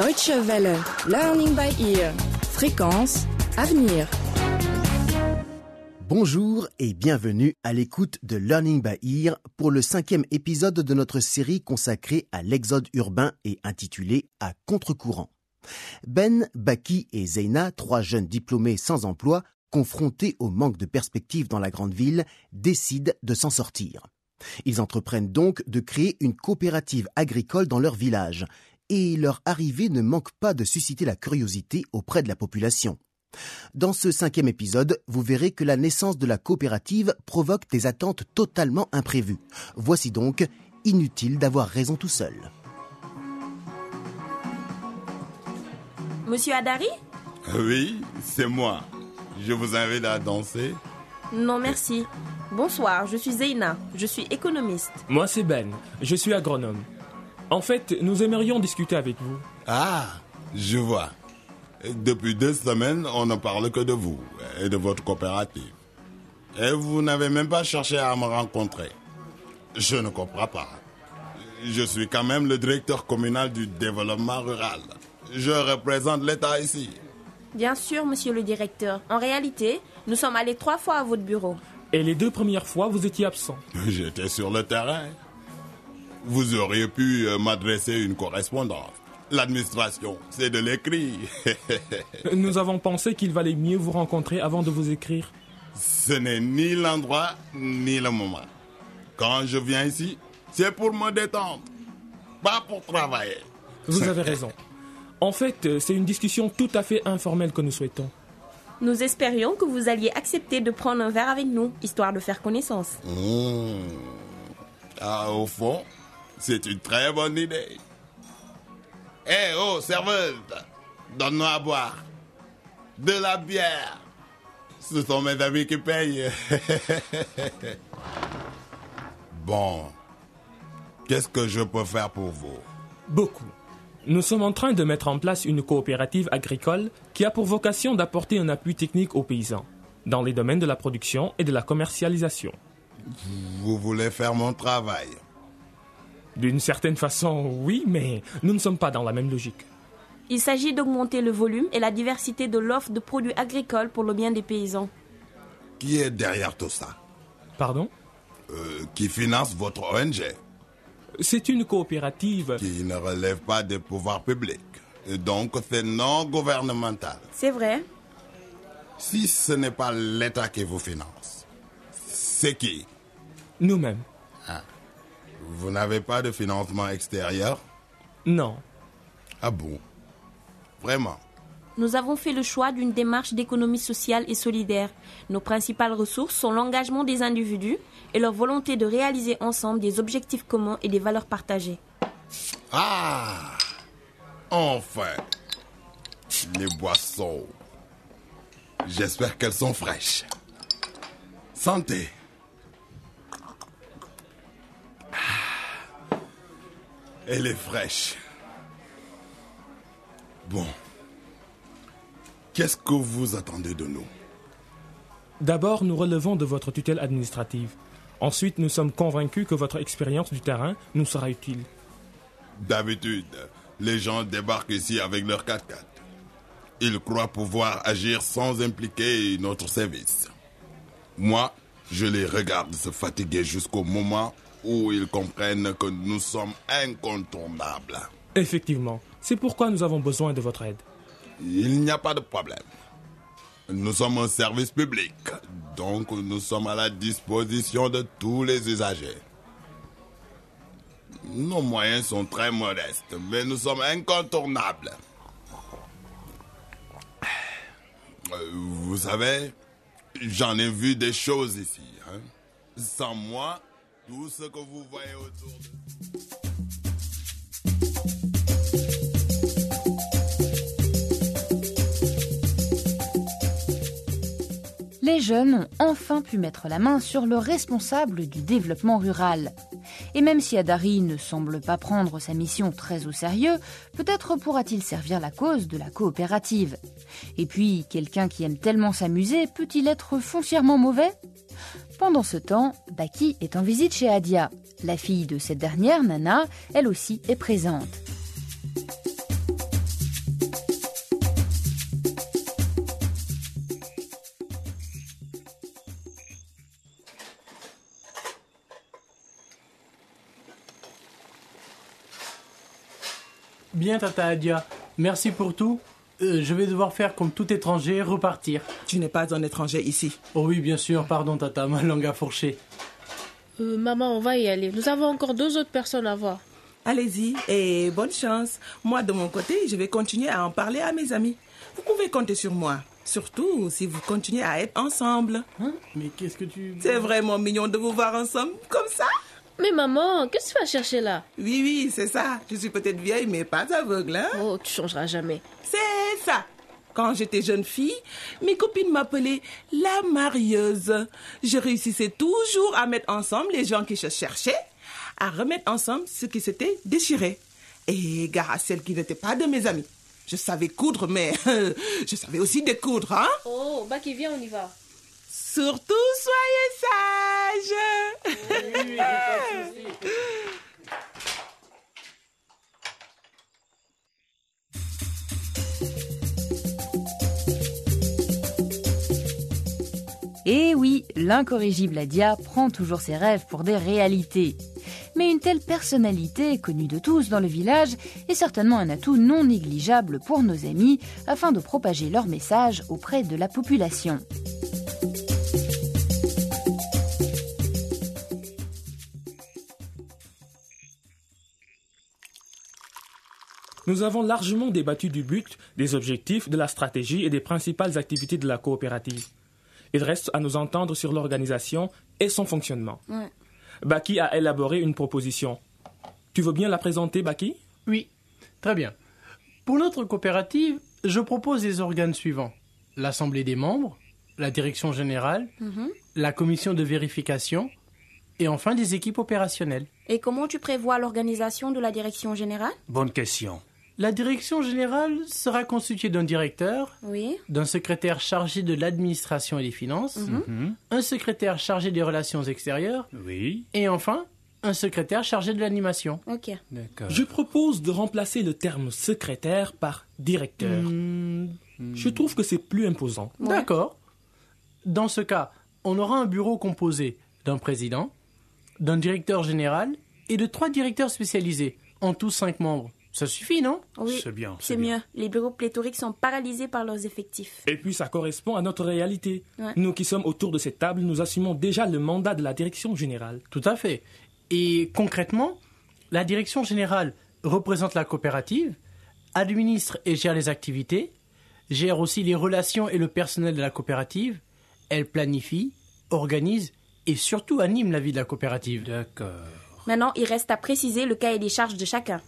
Deutsche Welle, Learning by Ear, Fréquence, Avenir. Bonjour et bienvenue à l'écoute de Learning by Ear pour le cinquième épisode de notre série consacrée à l'exode urbain et intitulée À contre-courant. Ben, Baki et Zeina, trois jeunes diplômés sans emploi, confrontés au manque de perspectives dans la grande ville, décident de s'en sortir. Ils entreprennent donc de créer une coopérative agricole dans leur village, et leur arrivée ne manque pas de susciter la curiosité auprès de la population. Dans ce cinquième épisode, vous verrez que la naissance de la coopérative provoque des attentes totalement imprévues. Voici donc inutile d'avoir raison tout seul. Monsieur Adari Oui, c'est moi. Je vous invite à danser. Non, merci. Bonsoir, je suis Zeina. Je suis économiste. Moi, c'est Ben. Je suis agronome. En fait, nous aimerions discuter avec vous. Ah, je vois. Depuis deux semaines, on ne parle que de vous et de votre coopérative. Et vous n'avez même pas cherché à me rencontrer. Je ne comprends pas. Je suis quand même le directeur communal du développement rural. Je représente l'État ici. Bien sûr, monsieur le directeur. En réalité, nous sommes allés trois fois à votre bureau. Et les deux premières fois, vous étiez absent. J'étais sur le terrain. Vous auriez pu euh, m'adresser une correspondance. L'administration, c'est de l'écrit. Nous avons pensé qu'il valait mieux vous rencontrer avant de vous écrire. Ce n'est ni l'endroit ni le moment. Quand je viens ici, c'est pour me détendre, pas pour travailler. Vous avez raison. En fait, c'est une discussion tout à fait informelle que nous souhaitons. Nous espérions que vous alliez accepter de prendre un verre avec nous, histoire de faire connaissance. Mmh. Ah, au fond, c'est une très bonne idée. Hé, oh, serveuse, donne-nous à boire. De la bière. Ce sont mes amis qui payent. bon, qu'est-ce que je peux faire pour vous? Beaucoup. Nous sommes en train de mettre en place une coopérative agricole qui a pour vocation d'apporter un appui technique aux paysans, dans les domaines de la production et de la commercialisation. Vous voulez faire mon travail? D'une certaine façon, oui, mais nous ne sommes pas dans la même logique. Il s'agit d'augmenter le volume et la diversité de l'offre de produits agricoles pour le bien des paysans. Qui est derrière tout ça? Pardon? Euh, Qui finance votre ONG C'est une coopérative. Qui ne relève pas des pouvoirs publics. Et donc c'est non gouvernemental. C'est vrai. Si ce n'est pas l'État qui vous finance, c'est qui? Nous-mêmes. Vous n'avez pas de financement extérieur? Non. Ah bon? Vraiment? Nous avons fait le choix d'une démarche d'économie sociale et solidaire. Nos principales ressources sont l'engagement des individus et leur volonté de réaliser ensemble des objectifs communs et des valeurs partagées. Ah Enfin Les boissons. J'espère qu'elles sont fraîches. Santé Elle est fraîche. Bon. Qu'est-ce que vous attendez de nous? D'abord, nous relevons de votre tutelle administrative. Ensuite, nous sommes convaincus que votre expérience du terrain nous sera utile. D'habitude, les gens débarquent ici avec leur 4x4. Ils croient pouvoir agir sans impliquer notre service. Moi, je les regarde se fatiguer jusqu'au moment où ils comprennent que nous sommes incontournables. Effectivement, c'est pourquoi nous avons besoin de votre aide. Il n'y a pas de problème. Nous sommes un service public, donc nous sommes à la disposition de tous les usagers. Nos moyens sont très modestes, mais nous sommes incontournables. Euh, Vous savez, j'en ai vu des choses ici. hein. Sans moi, tout ce que vous voyez autour de... les jeunes ont enfin pu mettre la main sur le responsable du développement rural. Et même si Adari ne semble pas prendre sa mission très au sérieux, peut-être pourra-t-il servir la cause de la coopérative. Et puis, quelqu'un qui aime tellement s'amuser peut-il être foncièrement mauvais? Pendant ce temps, Baki est en visite chez Adia. La fille de cette dernière, Nana, elle aussi est présente. Bien, Tata Adia. Merci pour tout. Euh, je vais devoir faire comme tout étranger, repartir. Tu n'es pas un étranger ici. Oh oui, bien sûr, pardon, Tata, ma langue a fourché. Euh, maman, on va y aller. Nous avons encore deux autres personnes à voir. Allez-y et bonne chance. Moi, de mon côté, je vais continuer à en parler à mes amis. Vous pouvez compter sur moi. Surtout si vous continuez à être ensemble. Hein? Mais qu'est-ce que tu... C'est vraiment mignon de vous voir ensemble comme ça. Mais maman, qu'est-ce que tu vas chercher là? Oui, oui, c'est ça. Je suis peut-être vieille, mais pas aveugle, hein Oh, tu changeras jamais. C'est ça. Quand j'étais jeune fille, mes copines m'appelaient la marieuse. Je réussissais toujours à mettre ensemble les gens qui se cherchaient, à remettre ensemble ce qui s'était déchiré. Et gare à celles qui n'étaient pas de mes amies. Je savais coudre, mais je savais aussi découdre, hein Oh, Baki, viens, on y va. Surtout, soyez sages. Et oui, l'incorrigible Adia prend toujours ses rêves pour des réalités. Mais une telle personnalité, connue de tous dans le village, est certainement un atout non négligeable pour nos amis afin de propager leur message auprès de la population. Nous avons largement débattu du but, des objectifs, de la stratégie et des principales activités de la coopérative. Il reste à nous entendre sur l'organisation et son fonctionnement. Ouais. Baki a élaboré une proposition. Tu veux bien la présenter, Baki? Oui, très bien. Pour notre coopérative, je propose les organes suivants. L'Assemblée des membres, la Direction générale, la Commission de vérification et enfin des équipes opérationnelles. Et comment tu prévois l'organisation de la direction générale? Bonne question. La Direction générale sera constituée d'un directeur, Oui. d'un secrétaire chargé de l'administration et des finances, un secrétaire chargé des relations extérieures Oui, et enfin un secrétaire chargé de l'animation. Ok. d'accord. Je propose de remplacer le terme secrétaire par directeur. Je trouve que c'est plus imposant. D'accord. Dans ce cas, on aura un bureau composé d'un président, d'un directeur général et de trois directeurs spécialisés, en tout cinq membres. Ça suffit, non Oui. C'est bien, C'est mieux. Les bureaux pléthoriques sont paralysés par leurs effectifs. Et puis ça correspond à notre réalité. Ouais. Nous qui sommes autour de cette table, nous assumons déjà le mandat de la direction générale. Tout à fait. Et concrètement, la direction générale représente la coopérative, administre et gère les activités, gère aussi les relations et le personnel de la coopérative, elle planifie, organise et surtout anime la vie de la coopérative. D'accord. Maintenant, il reste à préciser le cahier des charges de chacun.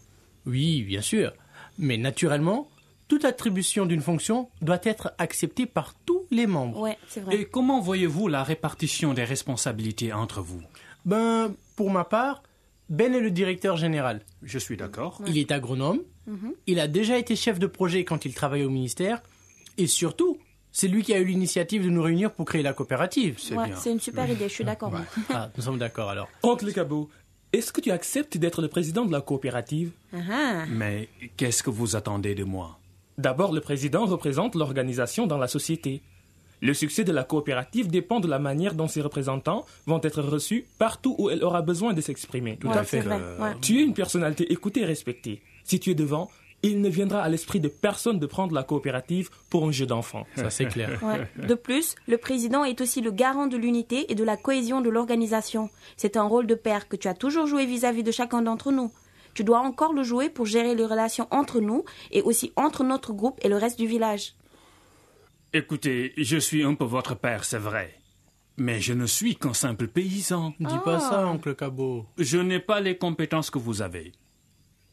Oui, bien sûr. Mais naturellement, toute attribution d'une fonction doit être acceptée par tous les membres. Ouais, c'est vrai. Et comment voyez-vous la répartition des responsabilités entre vous? Ben, pour ma part, Ben est le directeur général. Je suis d'accord. Il est agronome, il a déjà été chef de projet quand il travaillait au ministère, et surtout, c'est lui qui a eu l'initiative de nous réunir pour créer la coopérative. C'est Ouais, bien. c'est une super idée, je suis d'accord. Ah, nous sommes d'accord alors. Oncle Cabot, est-ce que tu acceptes d'être le président de la coopérative? Ah. Mais qu'est-ce que vous attendez de moi? D'abord, le président représente l'organisation dans la société. Le succès de la coopérative dépend de la manière dont ses représentants vont être reçus partout où elle aura besoin de s'exprimer. Ouais, à fait. ouais. Tu es une personnalité écoutée et respectée. Si tu es devant, il ne viendra à l'esprit de personne de prendre la coopérative pour un jeu d'enfant. Ça, c'est clair. Ouais. De plus, le président est aussi le garant de l'unité et de la cohésion de l'organisation. C'est un rôle de père que tu as toujours joué vis-à-vis de chacun d'entre nous. Tu dois encore le jouer pour gérer les relations entre nous et aussi entre notre groupe et le reste du village. Écoutez, je suis un peu votre père, c'est vrai. Mais je ne suis qu'un simple paysan. Dis pas ça, oncle Cabot. Je n'ai pas les compétences que vous avez.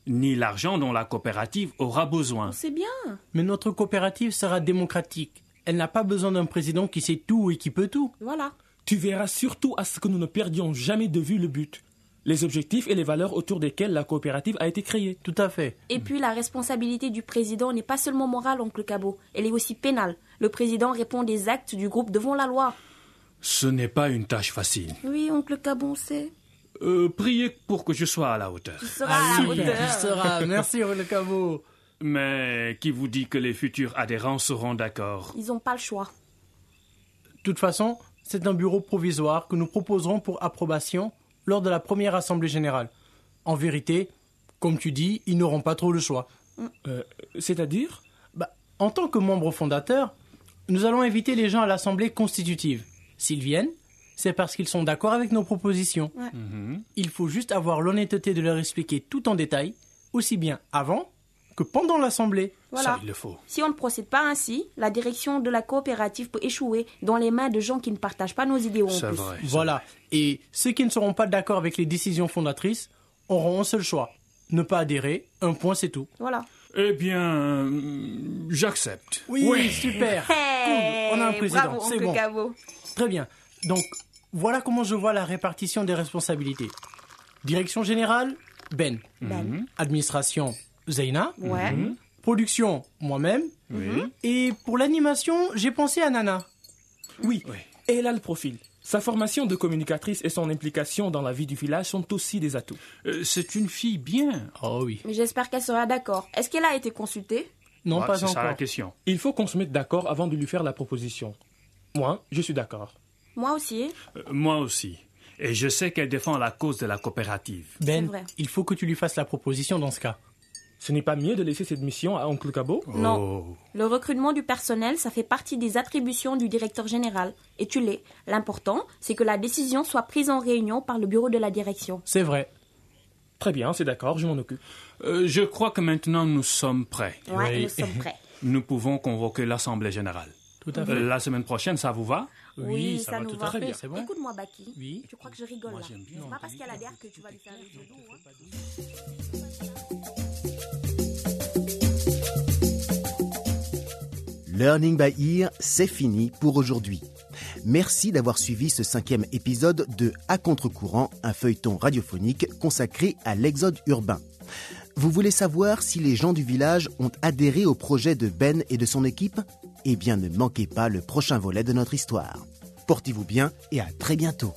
Ni l'argent dont la coopérative aura besoin. C'est bien. Mais notre coopérative sera démocratique. Elle n'a pas besoin d'un président qui sait tout et qui peut tout. Voilà. Tu veilleras surtout à ce que nous ne perdions jamais de vue le but, les objectifs et les valeurs autour desquels la coopérative a été créée. Tout à fait. Et puis la responsabilité du président n'est pas seulement morale, oncle Cabot, elle est aussi pénale. Le président répond des actes du groupe devant la loi. Ce n'est pas une tâche facile. Oui, oncle Cabot, c'est. Euh, priez pour que je sois à la hauteur. Tu seras à la hauteur. tu seras. Merci. Mais qui vous dit que les futurs adhérents seront d'accord? Ils n'ont pas le choix. De toute façon, c'est un bureau provisoire que nous proposerons pour approbation lors de la première assemblée générale. En vérité, comme tu dis, ils n'auront pas trop le choix. Euh, C'est-à-dire? Bah, en tant que membre fondateur, nous allons inviter les gens à l'Assemblée constitutive. S'ils viennent, c'est parce qu'ils sont d'accord avec nos propositions. Ouais. Il faut juste avoir l'honnêteté de leur expliquer tout en détail, aussi bien avant que pendant l'Assemblée. Voilà. Ça, il le faut. Si on ne procède pas ainsi, la direction de la coopérative peut échouer dans les mains de gens qui ne partagent pas nos idéaux en C'est plus. vrai. Voilà. Et ceux qui ne seront pas d'accord avec les décisions fondatrices auront un seul choix. Ne pas adhérer, un point c'est tout. Voilà. Eh bien, j'accepte. Oui, super. Hey, on a un président, bravo, c'est bon. Cabo. Très bien. Donc, voilà comment je vois la répartition des responsabilités. Direction générale, Ben. Ben. Administration, Zeina. Ouais. Production, moi-même. Et pour l'animation, j'ai pensé à Nana. Oui. Et elle a le profil. Sa formation de communicatrice et son implication dans la vie du village sont aussi des atouts. Euh, c'est une fille bien. Oh oui. Mais j'espère qu'elle sera d'accord. Est-ce qu'elle a été consultée? Non, Ouais, pas c'est ça la encore. question. Il faut qu'on se mette d'accord avant de lui faire la proposition. Moi, je suis d'accord. Moi aussi. Euh, moi aussi. Et je sais qu'elle défend la cause de la coopérative. Ben, vrai. il faut que tu lui fasses la proposition dans ce cas. Ce n'est pas mieux de laisser cette mission à Oncle Cabo Non. Oh. Le recrutement du personnel, ça fait partie des attributions du directeur général. Et tu l'es. L'important, c'est que la décision soit prise en réunion par le bureau de la direction. C'est vrai. Très bien, c'est d'accord, je m'en occupe. Euh, je crois que maintenant nous sommes prêts. Ouais, Oui. nous sommes prêts. Nous pouvons convoquer l'Assemblée générale. Tout à fait. Euh, La semaine prochaine, ça vous va? Oui, ça va nous tout va. fait, Mais c'est bon. Écoute-moi, Baki. Oui. Tu crois que je rigole Moi, là j'aime bien. C'est pas parce qu'elle adhère que tu vas lui faire les yeux doux, hein. Learning by Ear, c'est fini pour aujourd'hui. Merci d'avoir suivi ce cinquième épisode de À contre-courant, un feuilleton radiophonique consacré à l'exode urbain. Vous voulez savoir si les gens du village ont adhéré au projet de Ben et de son équipe? Eh bien, ne manquez pas le prochain volet de notre histoire portez-vous bien et à très bientôt.